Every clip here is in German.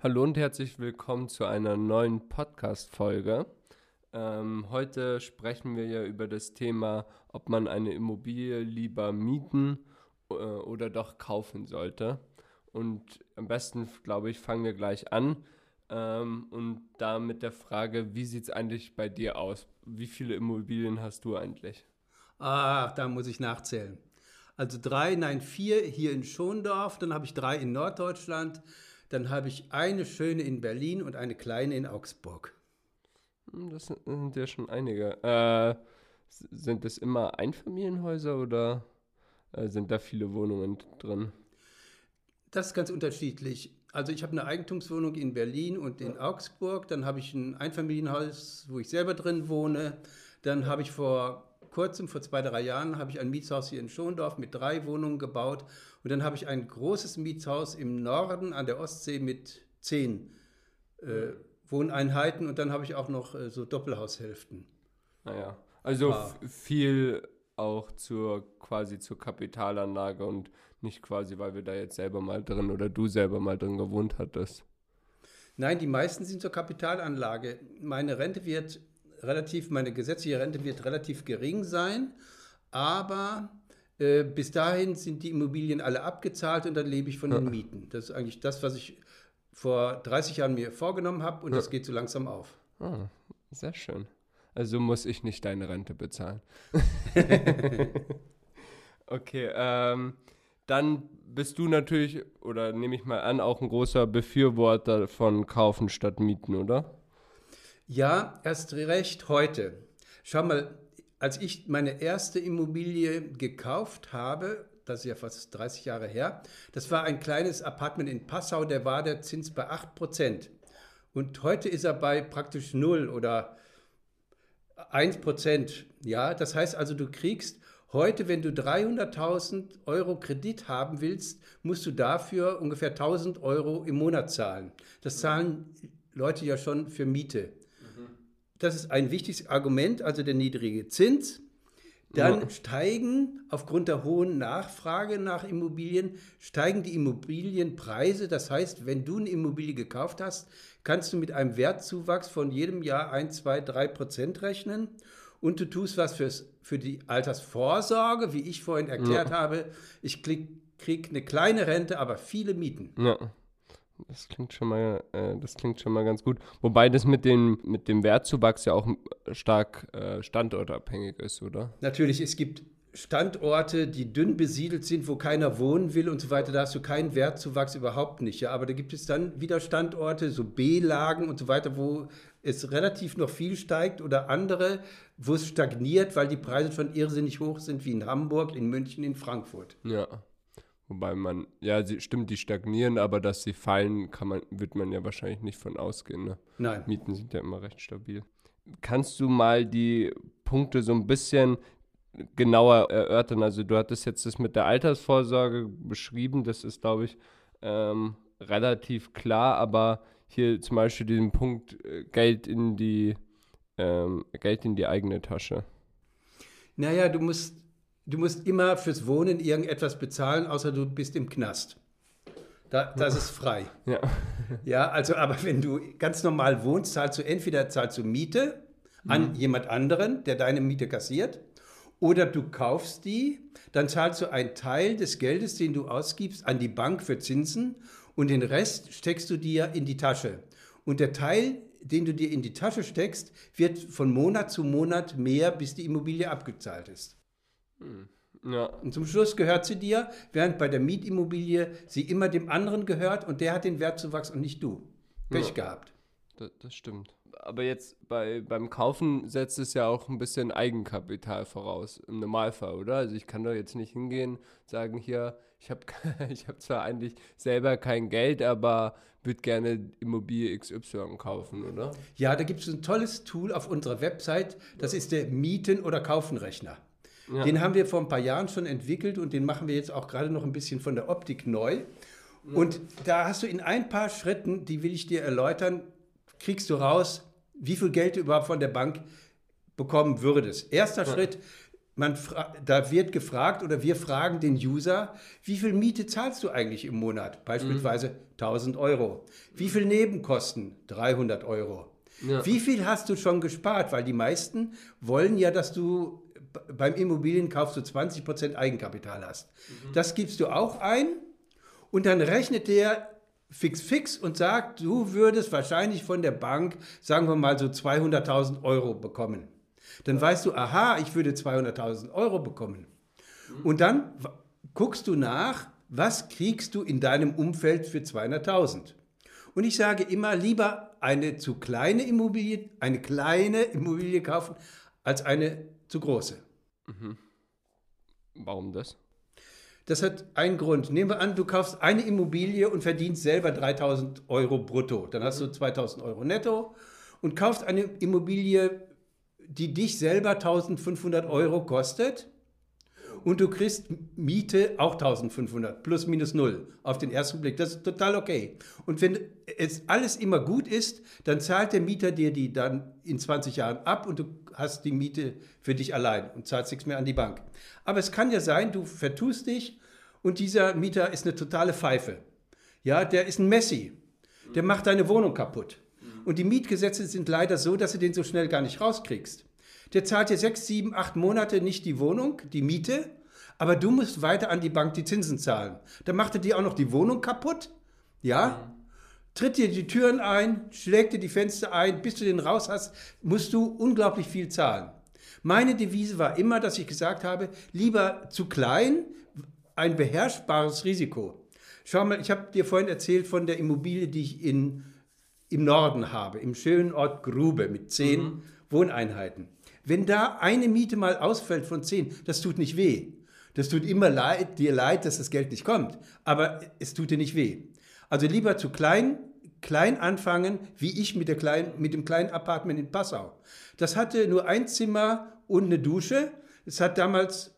Hallo und herzlich willkommen zu einer neuen Podcast-Folge. Ähm, heute sprechen wir ja über das Thema, ob man eine Immobilie lieber mieten äh, oder doch kaufen sollte. Und am besten, glaube ich, fangen wir gleich an. Ähm, und da mit der Frage, wie sieht es eigentlich bei dir aus? Wie viele Immobilien hast du eigentlich? Ah, da muss ich nachzählen. Also drei, nein, vier hier in Schondorf, dann habe ich drei in Norddeutschland, dann habe ich eine schöne in Berlin und eine kleine in Augsburg. Hm, das sind ja schon einige. Äh, sind das immer Einfamilienhäuser oder äh, sind da viele Wohnungen drin? Das ist ganz unterschiedlich. Also ich habe eine Eigentumswohnung in Berlin und in Augsburg. Dann habe ich ein Einfamilienhaus, wo ich selber drin wohne. Dann habe ich vor kurzem, vor zwei, drei Jahren, habe ich ein Mietshaus hier in Schondorf mit drei Wohnungen gebaut. Und dann habe ich ein großes Mietshaus im Norden an der Ostsee mit zehn äh, Wohneinheiten. Und dann habe ich auch noch äh, so Doppelhaushälften. Naja, also viel auch zur quasi zur Kapitalanlage und nicht quasi, weil wir da jetzt selber mal drin oder du selber mal drin gewohnt hattest. Nein, die meisten sind zur Kapitalanlage. Meine Rente wird relativ, meine gesetzliche Rente wird relativ gering sein, aber äh, bis dahin sind die Immobilien alle abgezahlt und dann lebe ich von ja. den Mieten. Das ist eigentlich das, was ich vor 30 Jahren mir vorgenommen habe und ja. das geht so langsam auf. Ah, sehr schön. Also muss ich nicht deine Rente bezahlen. okay, ähm, dann bist du natürlich, oder nehme ich mal an, auch ein großer Befürworter von Kaufen statt Mieten, oder? Ja, erst recht heute. Schau mal, als ich meine erste Immobilie gekauft habe, das ist ja fast 30 Jahre her, das war ein kleines Apartment in Passau, der war der Zins bei 8%. Und heute ist er bei praktisch null oder 1%. Ja, das heißt also, du kriegst heute, wenn du 300.000 Euro Kredit haben willst, musst du dafür ungefähr 1.000 Euro im Monat zahlen. Das zahlen Leute ja schon für Miete. Das ist ein wichtiges Argument, also der niedrige Zins. Dann ja. steigen aufgrund der hohen Nachfrage nach Immobilien, steigen die Immobilienpreise. Das heißt, wenn du eine Immobilie gekauft hast, kannst du mit einem Wertzuwachs von jedem Jahr 1, 2, 3 Prozent rechnen. Und du tust was fürs, für die Altersvorsorge, wie ich vorhin erklärt ja. habe. Ich kriege krieg eine kleine Rente, aber viele Mieten. Ja. Das klingt schon mal, äh, das klingt schon mal ganz gut. Wobei das mit dem, mit dem Wertzuwachs ja auch stark äh, standortabhängig ist, oder? Natürlich, es gibt Standorte, die dünn besiedelt sind, wo keiner wohnen will und so weiter, da hast du keinen Wertzuwachs überhaupt nicht. Ja? Aber da gibt es dann wieder Standorte, so B-Lagen und so weiter, wo es relativ noch viel steigt oder andere, wo es stagniert, weil die Preise schon irrsinnig hoch sind, wie in Hamburg, in München, in Frankfurt. Ja. Wobei man, ja, sie, stimmt, die stagnieren, aber dass sie fallen, kann man, wird man ja wahrscheinlich nicht von ausgehen. Ne? Nein. Mieten sind ja immer recht stabil. Kannst du mal die Punkte so ein bisschen genauer erörtern? Also du hattest jetzt das mit der Altersvorsorge beschrieben, das ist, glaube ich, ähm, relativ klar, aber hier zum Beispiel diesen Punkt äh, Geld in die ähm, Geld in die eigene Tasche. Naja, du musst du musst immer fürs Wohnen irgendetwas bezahlen, außer du bist im Knast. Da, das ist frei. Ja. ja, also, aber wenn du ganz normal wohnst, zahlst du entweder zahlst du Miete an mhm. jemand anderen, der deine Miete kassiert, oder du kaufst die, dann zahlst du einen Teil des Geldes, den du ausgibst, an die Bank für Zinsen und den Rest steckst du dir in die Tasche. Und der Teil, den du dir in die Tasche steckst, wird von Monat zu Monat mehr, bis die Immobilie abgezahlt ist. Hm. Ja. Und zum Schluss gehört sie dir, während bei der Mietimmobilie sie immer dem anderen gehört und der hat den Wertzuwachs und nicht du. Pech ja. gehabt. Das, das, stimmt. Aber jetzt bei, beim Kaufen setzt es ja auch ein bisschen Eigenkapital voraus, im Normalfall, oder? Also ich kann doch jetzt nicht hingehen, sagen hier, ich habe ich hab zwar eigentlich selber kein Geld, aber würde gerne Immobilie XY kaufen, oder? Ja, da gibt es ein tolles Tool auf unserer Website, das ist der Mieten- oder Kaufenrechner. Ja. Den haben wir vor ein paar Jahren schon entwickelt und den machen wir jetzt auch gerade noch ein bisschen von der Optik neu. Und da hast du in ein paar Schritten, die will ich dir erläutern, kriegst du raus, wie viel Geld du überhaupt von der Bank bekommen würdest. Erster ja. Schritt, man da wird gefragt oder wir fragen den User, wie viel Miete zahlst du eigentlich im Monat? Beispielsweise mhm. 1000 Euro. Wie viel Nebenkosten? 300 Euro. Ja. Wie viel hast du schon gespart? Weil die meisten wollen ja, dass du beim Immobilienkauf so 20% Eigenkapital hast. Mhm. Das gibst du auch ein und dann rechnet der fix fix und sagt, du würdest wahrscheinlich von der Bank, sagen wir mal so 200.000 Euro bekommen. Dann weißt du, aha, ich würde 200.000 Euro bekommen. Und dann guckst du nach, was kriegst du in deinem Umfeld für 200.000. Und ich sage immer, lieber eine zu kleine Immobilie, eine kleine Immobilie kaufen, als eine zu große. Mhm. Warum das? Das hat einen Grund. Nehmen wir an, du kaufst eine Immobilie und verdienst selber 3000 Euro brutto. Dann hast du 2000 Euro netto und kaufst eine Immobilie die dich selber 1500 Euro kostet und du kriegst Miete auch 1500 plus minus null auf den ersten Blick. Das ist total okay. Und wenn es alles immer gut ist, dann zahlt der Mieter dir die dann in 20 Jahren ab und du hast die Miete für dich allein und zahlst nichts mehr an die Bank. Aber es kann ja sein, du vertust dich und dieser Mieter ist eine totale Pfeife. Ja, der ist ein Messi. Der macht deine Wohnung kaputt. Und die Mietgesetze sind leider so, dass du den so schnell gar nicht rauskriegst. Der zahlt dir sechs, sieben, acht Monate nicht die Wohnung, die Miete, aber du musst weiter an die Bank die Zinsen zahlen. Dann macht er dir auch noch die Wohnung kaputt, ja? Tritt dir die Türen ein, schlägt dir die Fenster ein, bis du den raus hast, musst du unglaublich viel zahlen. Meine Devise war immer, dass ich gesagt habe, lieber zu klein, ein beherrschbares Risiko. Schau mal, ich habe dir vorhin erzählt von der Immobilie, die ich in im Norden habe, im schönen Ort Grube mit zehn mhm. Wohneinheiten. Wenn da eine Miete mal ausfällt von zehn, das tut nicht weh. Das tut immer leid, dir leid, dass das Geld nicht kommt, aber es tut dir nicht weh. Also lieber zu klein, klein anfangen, wie ich mit, der kleinen, mit dem kleinen Apartment in Passau. Das hatte nur ein Zimmer und eine Dusche. Es hat damals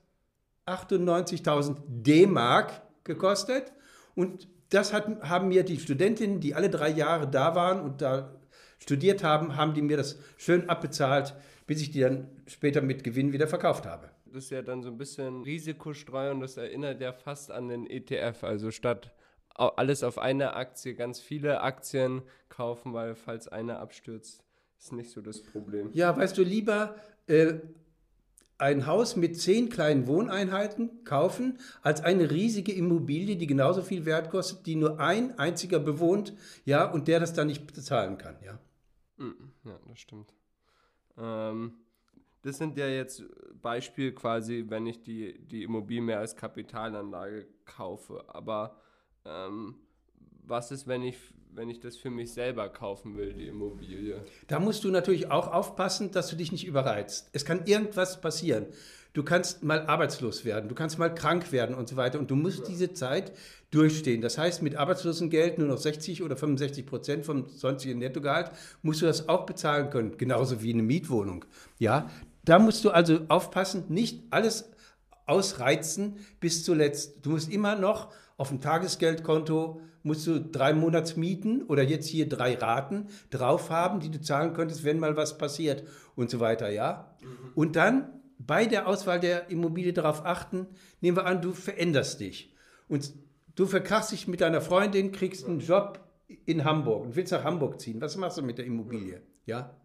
98.000 D-Mark gekostet und das hat, haben mir die Studentinnen, die alle drei Jahre da waren und da studiert haben, haben die mir das schön abbezahlt, bis ich die dann später mit Gewinn wieder verkauft habe. Das ist ja dann so ein bisschen Risikostreuung, das erinnert ja fast an den ETF. Also statt alles auf eine Aktie, ganz viele Aktien kaufen, weil falls eine abstürzt, ist nicht so das Problem. Ja, weißt du, lieber äh, ein Haus mit zehn kleinen Wohneinheiten kaufen, als eine riesige Immobilie, die genauso viel Wert kostet, die nur ein einziger bewohnt, ja, und der das dann nicht bezahlen kann, ja. Mm, ja, das stimmt. Ähm, das sind ja jetzt Beispiele quasi, wenn ich die, die Immobilie mehr als Kapitalanlage kaufe. Aber ähm, was ist, wenn ich wenn ich das für mich selber kaufen will, die Immobilie. Da musst du natürlich auch aufpassen, dass du dich nicht überreizt. Es kann irgendwas passieren. Du kannst mal arbeitslos werden, du kannst mal krank werden und so weiter. Und du musst ja. diese Zeit durchstehen. Das heißt, mit Arbeitslosengeld nur noch 60 oder 65 Prozent vom sonstigen Nettogehalt musst du das auch bezahlen können. Genauso wie eine Mietwohnung. Ja, da musst du also aufpassen, nicht alles ausreizen bis zuletzt. Du musst immer noch auf dem Tagesgeldkonto musst du drei Monatsmieten oder jetzt hier drei Raten drauf haben, die du zahlen könntest, wenn mal was passiert und so weiter, ja. Mhm. Und dann bei der Auswahl der Immobilie darauf achten, nehmen wir an, du veränderst dich und du verkrachst dich mit deiner Freundin, kriegst einen Job in Hamburg und willst nach Hamburg ziehen. Was machst du mit der Immobilie? Ja.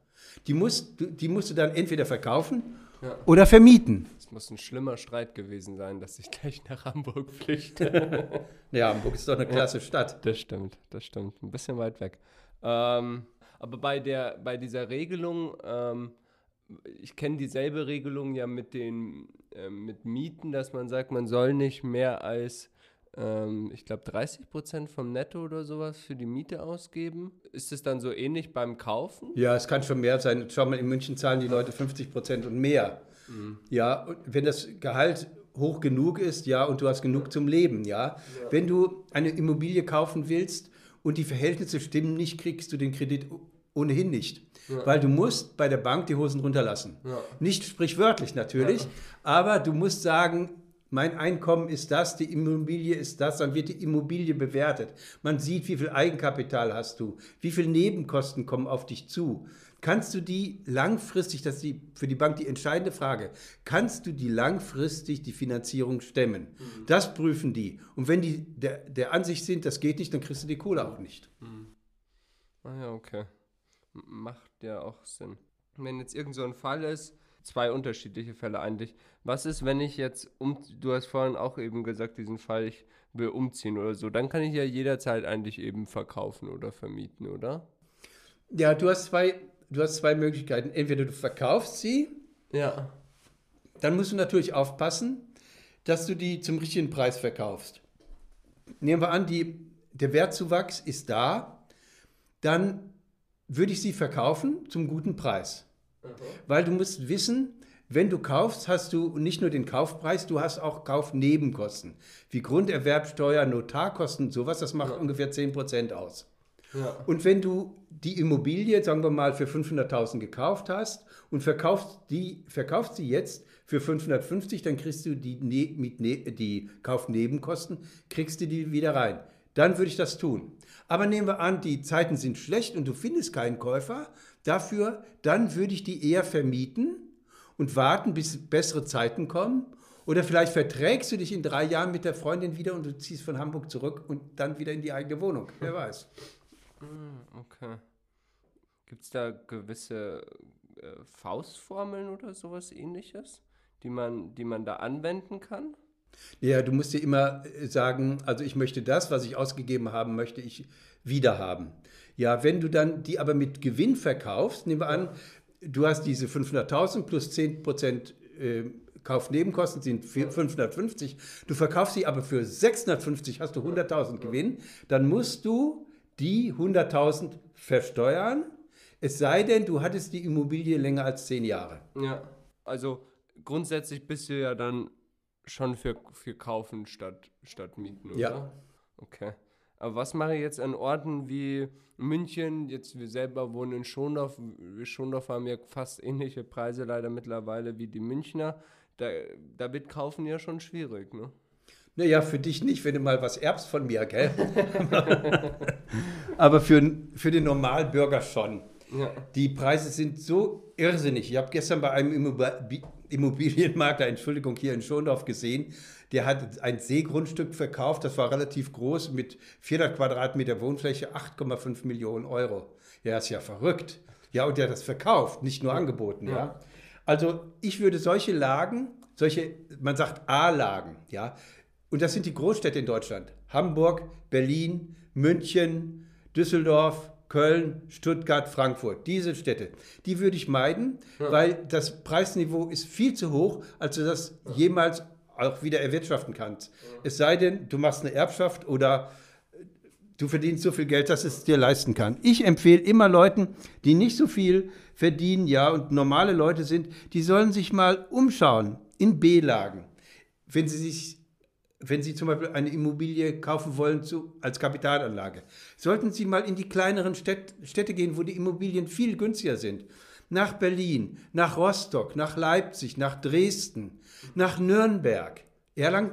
Die musst, die musst du dann entweder verkaufen ja. oder vermieten. Es muss ein schlimmer Streit gewesen sein, dass ich gleich nach Hamburg flüchte. ja, Hamburg ist doch eine klasse Stadt. Das stimmt, das stimmt. Ein bisschen weit weg. Ähm, aber bei, der, bei dieser Regelung, ähm, ich kenne dieselbe Regelung ja mit den äh, mit Mieten, dass man sagt, man soll nicht mehr als ähm, ich glaube, 30 Prozent vom Netto oder sowas für die Miete ausgeben. Ist es dann so ähnlich beim Kaufen? Ja, es kann schon mehr sein. Schau mal, in München zahlen die Leute 50 Prozent und mehr. Mhm. Ja, und wenn das Gehalt hoch genug ist, ja, und du hast genug zum Leben, ja. ja. Wenn du eine Immobilie kaufen willst und die Verhältnisse stimmen nicht, kriegst du den Kredit ohnehin nicht. Ja. Weil du musst bei der Bank die Hosen runterlassen. Ja. Nicht sprichwörtlich natürlich, ja. aber du musst sagen, mein Einkommen ist das, die Immobilie ist das, dann wird die Immobilie bewertet. Man sieht, wie viel Eigenkapital hast du, wie viele Nebenkosten kommen auf dich zu. kannst du die langfristig, das ist die, für die Bank die entscheidende Frage, kannst du die langfristig die Finanzierung stemmen? Mhm. Das prüfen die. Und wenn die der, der Ansicht sind, das geht nicht, dann kriegst du die Kohle auch nicht. Mhm. Ah ja, okay. Macht ja auch Sinn. Wenn jetzt irgend so ein Fall ist, zwei unterschiedliche Fälle eigentlich. Was ist, wenn ich jetzt um, du hast vorhin auch eben gesagt, diesen Fall, ich will umziehen oder so, dann kann ich ja jederzeit eigentlich eben verkaufen oder vermieten, oder? Ja, du hast zwei, du hast zwei Möglichkeiten. Entweder du verkaufst sie, ja. dann musst du natürlich aufpassen, dass du die zum richtigen Preis verkaufst. Nehmen wir an, die, der Wertzuwachs ist da, dann würde ich sie verkaufen zum guten Preis. Mhm. Weil du musst wissen, wenn du kaufst, hast du nicht nur den Kaufpreis, du hast auch Kaufnebenkosten. Wie Grunderwerbsteuer, Notarkosten, sowas, das macht ja. ungefähr 10% aus. Ja. Und wenn du die Immobilie, sagen wir mal, für 500.000 gekauft hast und verkaufst, die, verkaufst sie jetzt für 550, dann kriegst du die, ne, mit ne, die Kaufnebenkosten, kriegst du die wieder rein. Dann würde ich das tun. Aber nehmen wir an, die Zeiten sind schlecht und du findest keinen Käufer dafür, dann würde ich die eher vermieten und warten, bis bessere Zeiten kommen. Oder vielleicht verträgst du dich in drei Jahren mit der Freundin wieder und du ziehst von Hamburg zurück und dann wieder in die eigene Wohnung. Wer weiß. Ah, okay. Gibt es da gewisse äh, Faustformeln oder sowas ähnliches, die man, die man da anwenden kann? Ja, du musst dir immer äh, sagen, also ich möchte das, was ich ausgegeben haben möchte, ich wieder haben. Ja, wenn du dann die aber mit Gewinn verkaufst, nehmen wir an, du hast diese 500.000 plus 10 Prozent äh, Kaufnebenkosten sind 550, du verkaufst sie aber für 650, hast du 100.000 Gewinn, dann musst du die 100.000 versteuern, es sei denn, du hattest die Immobilie länger als 10 Jahre. Ja, also grundsätzlich bist du ja dann schon für, für kaufen statt, statt mieten, oder? Ja. Okay. Aber was mache ich jetzt an Orten wie München? Jetzt wir selber wohnen in Schondorf. Schondorf haben ja fast ähnliche Preise leider mittlerweile wie die Münchner. Da, da wird kaufen ja schon schwierig, ne? Naja, für dich nicht, wenn du mal was erbst von mir, gell? Aber für, für den Normalbürger schon. Ja. Die Preise sind so irrsinnig. Ich habe gestern bei einem Immobilienmakler, Entschuldigung, hier in Schondorf gesehen, der hat ein Seegrundstück verkauft, das war relativ groß, mit 400 Quadratmeter Wohnfläche, 8,5 Millionen Euro. Ja, ist ja verrückt. Ja, und der hat das verkauft, nicht nur angeboten, ja. ja. Also ich würde solche Lagen, solche, man sagt A-Lagen, ja, und das sind die Großstädte in Deutschland. Hamburg, Berlin, München, Düsseldorf, Köln, Stuttgart, Frankfurt, diese Städte, die würde ich meiden, ja. weil das Preisniveau ist viel zu hoch, als du das jemals auch wieder erwirtschaften kannst. Ja. Es sei denn, du machst eine Erbschaft oder du verdienst so viel Geld, dass es dir leisten kann. Ich empfehle immer Leuten, die nicht so viel verdienen, ja, und normale Leute sind, die sollen sich mal umschauen in B-Lagen. Wenn sie sich wenn Sie zum Beispiel eine Immobilie kaufen wollen zu, als Kapitalanlage, sollten Sie mal in die kleineren Städt, Städte gehen, wo die Immobilien viel günstiger sind. Nach Berlin, nach Rostock, nach Leipzig, nach Dresden, nach Nürnberg. Erlangen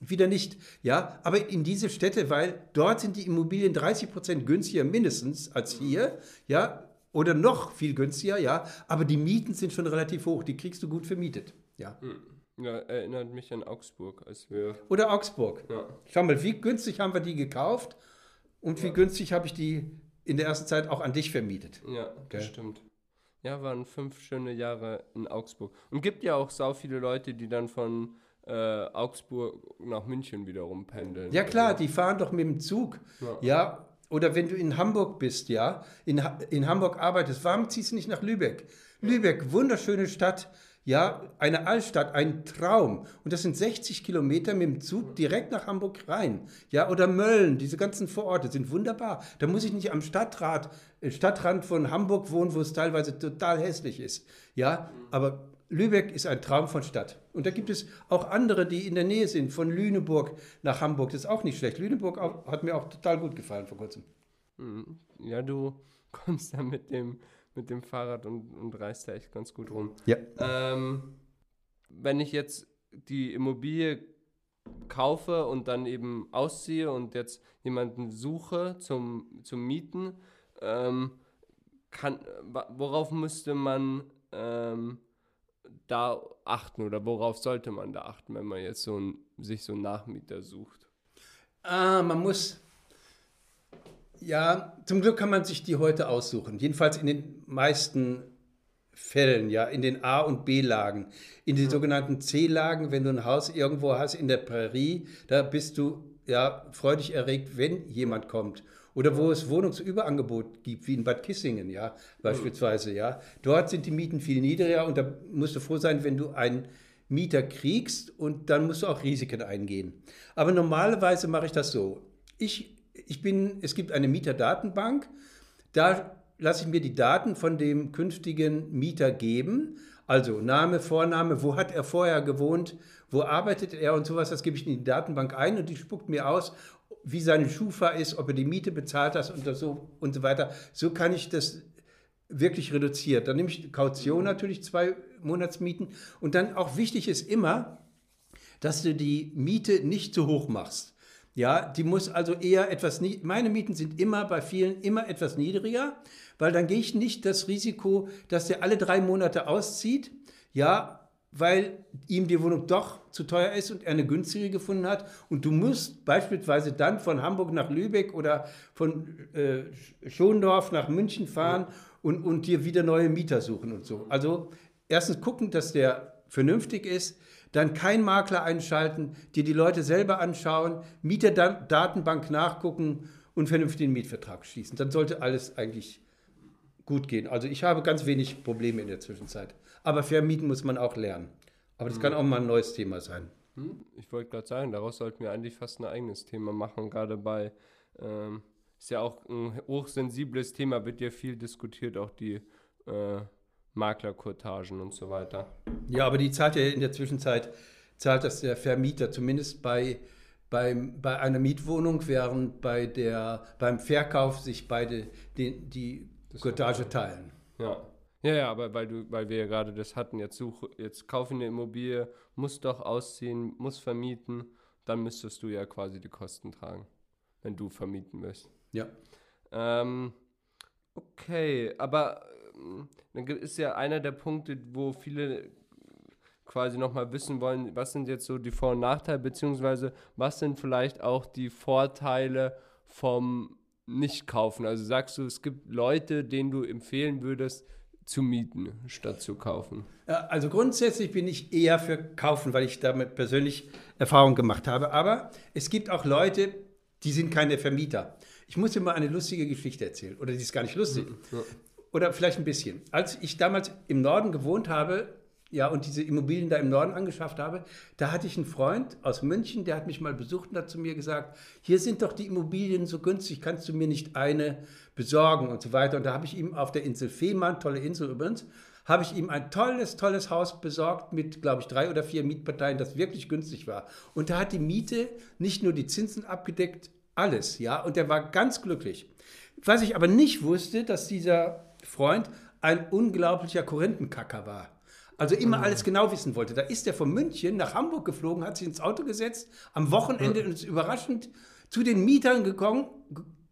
wieder nicht, ja, aber in diese Städte, weil dort sind die Immobilien 30 Prozent günstiger mindestens als hier, ja, oder noch viel günstiger, ja, aber die Mieten sind schon relativ hoch, die kriegst du gut vermietet, ja. Mhm. Ja, erinnert mich an Augsburg, als wir. Oder Augsburg. Ja. Schau mal, wie günstig haben wir die gekauft und wie ja. günstig habe ich die in der ersten Zeit auch an dich vermietet. Ja, das stimmt. Ja, waren fünf schöne Jahre in Augsburg. Und gibt ja auch sau viele Leute, die dann von äh, Augsburg nach München wiederum pendeln. Ja, klar, die fahren doch mit dem Zug. Ja. ja. Oder wenn du in Hamburg bist, ja, in, in Hamburg arbeitest, warum ziehst du nicht nach Lübeck? Lübeck, wunderschöne Stadt ja, eine Altstadt, ein Traum. Und das sind 60 Kilometer mit dem Zug direkt nach Hamburg rein. Ja, oder Mölln, diese ganzen Vororte sind wunderbar. Da muss ich nicht am Stadtrat, äh, Stadtrand von Hamburg wohnen, wo es teilweise total hässlich ist. Ja, aber Lübeck ist ein Traum von Stadt. Und da gibt es auch andere, die in der Nähe sind, von Lüneburg nach Hamburg. Das ist auch nicht schlecht. Lüneburg auch, hat mir auch total gut gefallen vor kurzem. Hm, ja, du kommst da mit dem mit dem Fahrrad und, und reist da echt ganz gut rum. Ja. Ähm, wenn ich jetzt die Immobilie kaufe und dann eben ausziehe und jetzt jemanden suche zum, zum Mieten, ähm, kann, worauf müsste man ähm, da achten oder worauf sollte man da achten, wenn man jetzt so ein, sich so einen Nachmieter sucht? Ah, man muss, ja, zum Glück kann man sich die heute aussuchen. Jedenfalls in den meisten Fällen, ja, in den A- und B-Lagen. In den sogenannten C-Lagen, wenn du ein Haus irgendwo hast in der Prärie, da bist du ja freudig erregt, wenn jemand kommt. Oder wo es Wohnungsüberangebot gibt, wie in Bad Kissingen, ja, beispielsweise, ja. Dort sind die Mieten viel niedriger und da musst du froh sein, wenn du einen Mieter kriegst und dann musst du auch Risiken eingehen. Aber normalerweise mache ich das so. Ich, ich bin, es gibt eine Mieterdatenbank, da lasse ich mir die Daten von dem künftigen Mieter geben. Also Name, Vorname, wo hat er vorher gewohnt, wo arbeitet er und sowas, das gebe ich in die Datenbank ein und die spuckt mir aus, wie seine Schufa ist, ob er die Miete bezahlt hat und so, und so weiter. So kann ich das wirklich reduziert. Dann nehme ich Kaution natürlich, zwei Monatsmieten. Und dann auch wichtig ist immer, dass du die Miete nicht zu hoch machst. Ja, die muss also eher etwas, meine Mieten sind immer bei vielen immer etwas niedriger, weil dann gehe ich nicht das Risiko, dass der alle drei Monate auszieht, ja, weil ihm die Wohnung doch zu teuer ist und er eine günstige gefunden hat. Und du musst beispielsweise dann von Hamburg nach Lübeck oder von äh, Schondorf nach München fahren und, und dir wieder neue Mieter suchen und so. Also erstens gucken, dass der vernünftig ist, dann kein Makler einschalten, dir die Leute selber anschauen, Mieterdatenbank nachgucken und vernünftigen Mietvertrag schließen. Dann sollte alles eigentlich gut gehen. Also ich habe ganz wenig Probleme in der Zwischenzeit. Aber vermieten muss man auch lernen. Aber das kann auch mal ein neues Thema sein. Hm? Ich wollte gerade sagen, daraus sollten wir eigentlich fast ein eigenes Thema machen, gerade bei, ähm, ist ja auch ein hochsensibles Thema, wird ja viel diskutiert, auch die äh, Maklerkurtagen und so weiter. Ja, aber die zahlt ja in der Zwischenzeit, zahlt das der Vermieter, zumindest bei, beim, bei einer Mietwohnung, während bei der, beim Verkauf sich beide die, die Kurtage teilen. Ja. Ja, ja, aber weil du, weil wir ja gerade das hatten, jetzt suche, jetzt kaufe eine Immobilie, muss doch ausziehen, muss vermieten, dann müsstest du ja quasi die Kosten tragen, wenn du vermieten willst. Ja. Ähm, okay, aber dann ist ja einer der Punkte, wo viele quasi nochmal wissen wollen, was sind jetzt so die Vor- und Nachteile, beziehungsweise was sind vielleicht auch die Vorteile vom Nicht-Kaufen. Also sagst du, es gibt Leute, denen du empfehlen würdest, zu mieten, statt zu kaufen? Also grundsätzlich bin ich eher für Kaufen, weil ich damit persönlich Erfahrung gemacht habe. Aber es gibt auch Leute, die sind keine Vermieter. Ich muss dir mal eine lustige Geschichte erzählen. Oder die ist gar nicht lustig. Ja oder vielleicht ein bisschen. Als ich damals im Norden gewohnt habe, ja, und diese Immobilien da im Norden angeschafft habe, da hatte ich einen Freund aus München, der hat mich mal besucht und hat zu mir gesagt, hier sind doch die Immobilien so günstig, kannst du mir nicht eine besorgen und so weiter. Und da habe ich ihm auf der Insel Fehmarn, tolle Insel übrigens, habe ich ihm ein tolles, tolles Haus besorgt mit, glaube ich, drei oder vier Mietparteien, das wirklich günstig war. Und da hat die Miete nicht nur die Zinsen abgedeckt, alles, ja, und er war ganz glücklich. Was ich aber nicht wusste, dass dieser Freund ein unglaublicher Korinthenkacker war. Also immer alles genau wissen wollte. Da ist er von München nach Hamburg geflogen, hat sich ins Auto gesetzt, am Wochenende und ist überraschend zu den Mietern gekommen,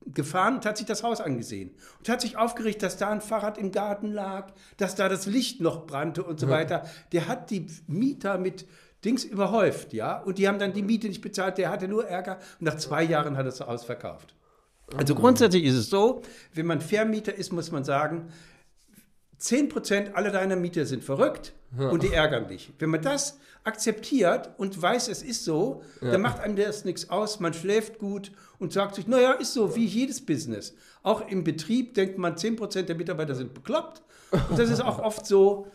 gefahren und hat sich das Haus angesehen. Und hat sich aufgeregt, dass da ein Fahrrad im Garten lag, dass da das Licht noch brannte und so weiter. Der hat die Mieter mit Dings überhäuft, ja. Und die haben dann die Miete nicht bezahlt, der hatte nur Ärger. Und nach zwei Jahren hat er das Haus verkauft. Also grundsätzlich ist es so, wenn man Vermieter ist, muss man sagen, 10% aller deiner Mieter sind verrückt ja. und die ärgern dich. Wenn man das akzeptiert und weiß, es ist so, ja. dann macht einem das nichts aus, man schläft gut und sagt sich, naja, ist so, wie jedes Business. Auch im Betrieb denkt man, 10% der Mitarbeiter sind bekloppt. Und das ist auch oft so,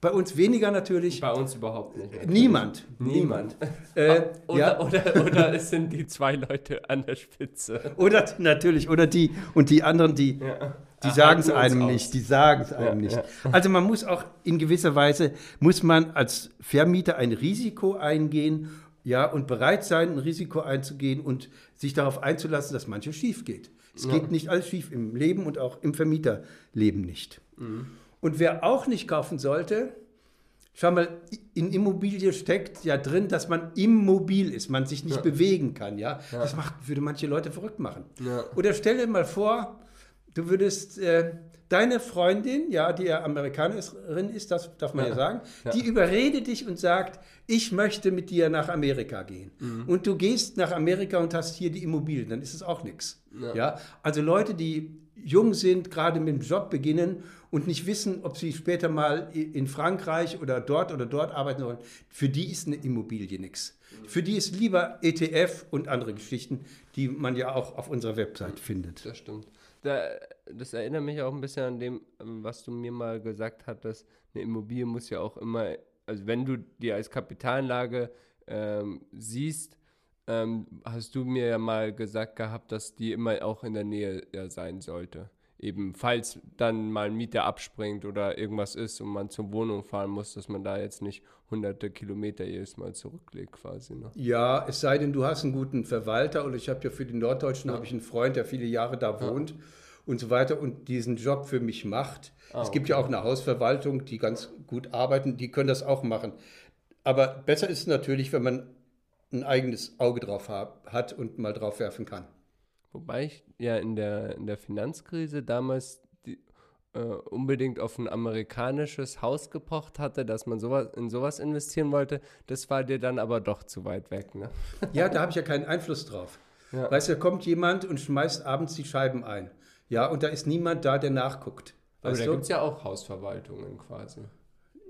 bei uns weniger natürlich. Bei uns überhaupt nicht. Natürlich. Niemand. Niemand. äh, oder, ja. oder, oder es sind die zwei Leute an der Spitze. Oder natürlich, oder die und die anderen, die, ja. die sagen es einem aus. nicht. Die sagen es einem ja, nicht. Also man muss auch in gewisser Weise, muss man als Vermieter ein Risiko eingehen, ja, und bereit sein, ein Risiko einzugehen und sich darauf einzulassen, dass manches schief geht. Es geht nicht alles schief im Leben und auch im Vermieterleben nicht. Mhm. Und wer auch nicht kaufen sollte, schau mal, in Immobilie steckt ja drin, dass man immobil ist, man sich nicht ja. bewegen kann. Ja? ja? Das macht, würde manche Leute verrückt machen. Ja. Oder stell dir mal vor, Du würdest äh, deine Freundin, ja, die ja Amerikanerin ist, das darf man ja, sagen, die überredet dich und sagt, ich möchte mit dir nach Amerika gehen. Mhm. Und du gehst nach Amerika und hast hier die Immobilien, dann ist es auch nichts. Ja. Also Leute, die jung sind, gerade mit dem Job beginnen und nicht wissen, ob sie später mal in Frankreich oder dort oder dort arbeiten wollen, für die ist eine Immobilie nichts. Für die ist lieber ETF und andere Geschichten, die man ja auch auf unserer Website findet. Das stimmt da, das erinnert mich auch ein bisschen an dem, ähm, was du mir mal gesagt hattest. Eine Immobilie muss ja auch immer, also wenn du die als Kapitalanlage ähm, siehst, ähm, hast du mir ja mal gesagt gehabt, dass die immer auch in der Nähe ja, sein sollte. Eben, falls dann mal ein Mieter abspringt oder irgendwas ist und man zur Wohnung fahren muss, dass man da jetzt nicht hunderte Kilometer jedes Mal zurücklegt quasi. Ne? Ja, es sei denn, du hast einen guten Verwalter oder ich habe ja für den Norddeutschen ja. ich einen Freund, der viele Jahre da wohnt. Ja und so weiter und diesen Job für mich macht. Oh, es gibt okay. ja auch eine Hausverwaltung, die ganz gut arbeiten, die können das auch machen. Aber besser ist es natürlich, wenn man ein eigenes Auge drauf hat und mal drauf werfen kann. Wobei ich ja in der, in der Finanzkrise damals die, äh, unbedingt auf ein amerikanisches Haus gepocht hatte, dass man sowas, in sowas investieren wollte. Das war dir dann aber doch zu weit weg. Ne? Ja, da habe ich ja keinen Einfluss drauf. Ja. Weißt du, da kommt jemand und schmeißt abends die Scheiben ein. Ja, und da ist niemand da, der nachguckt. Aber da gibt es ja auch Hausverwaltungen quasi.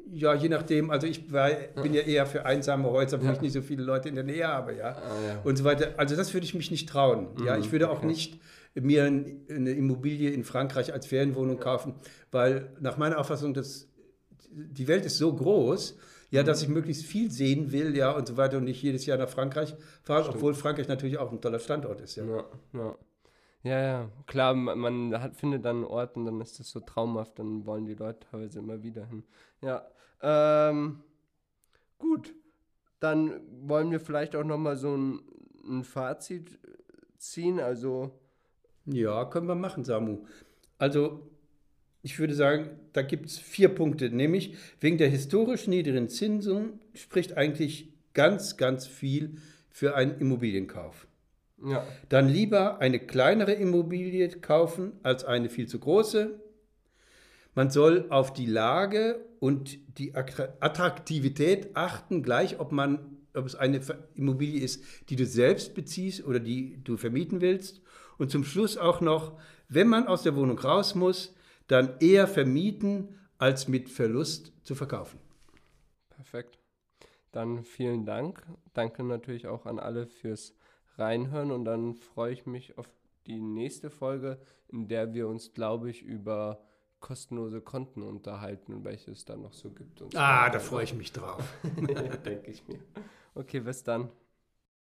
Ja, je nachdem. Also ich war, bin ja eher für einsame Häuser, wo ja. ich nicht so viele Leute in der Nähe habe, ja. Ah, ja. Und so weiter. Also das würde ich mich nicht trauen. Mhm, ja, ich würde auch okay. nicht mir eine Immobilie in Frankreich als Ferienwohnung kaufen, weil nach meiner Auffassung das, die Welt ist so groß, ja, dass ich möglichst viel sehen will, ja, und so weiter und nicht jedes Jahr nach Frankreich fahren, obwohl Frankreich natürlich auch ein toller Standort ist, ja. ja, ja. Ja, ja, klar, man hat, findet dann einen Ort und dann ist das so traumhaft, dann wollen die Leute teilweise immer wieder hin. Ja, ähm, gut, dann wollen wir vielleicht auch nochmal so ein, ein Fazit ziehen, also... Ja, können wir machen, Samu. Also, ich würde sagen, da gibt es vier Punkte, nämlich wegen der historisch niedrigen Zinsen spricht eigentlich ganz, ganz viel für einen Immobilienkauf. Ja. Dann lieber eine kleinere Immobilie kaufen als eine viel zu große. Man soll auf die Lage und die Attraktivität achten, gleich ob man ob es eine Immobilie ist, die du selbst beziehst oder die du vermieten willst. Und zum Schluss auch noch, wenn man aus der Wohnung raus muss, dann eher vermieten als mit Verlust zu verkaufen. Perfekt. Dann vielen Dank. Danke natürlich auch an alle fürs reinhören und dann freue ich mich auf die nächste Folge, in der wir uns, glaube ich, über kostenlose Konten unterhalten, welche es da noch so gibt. ah, da freue ich mich drauf. Denke ich mir. Okay, bis dann.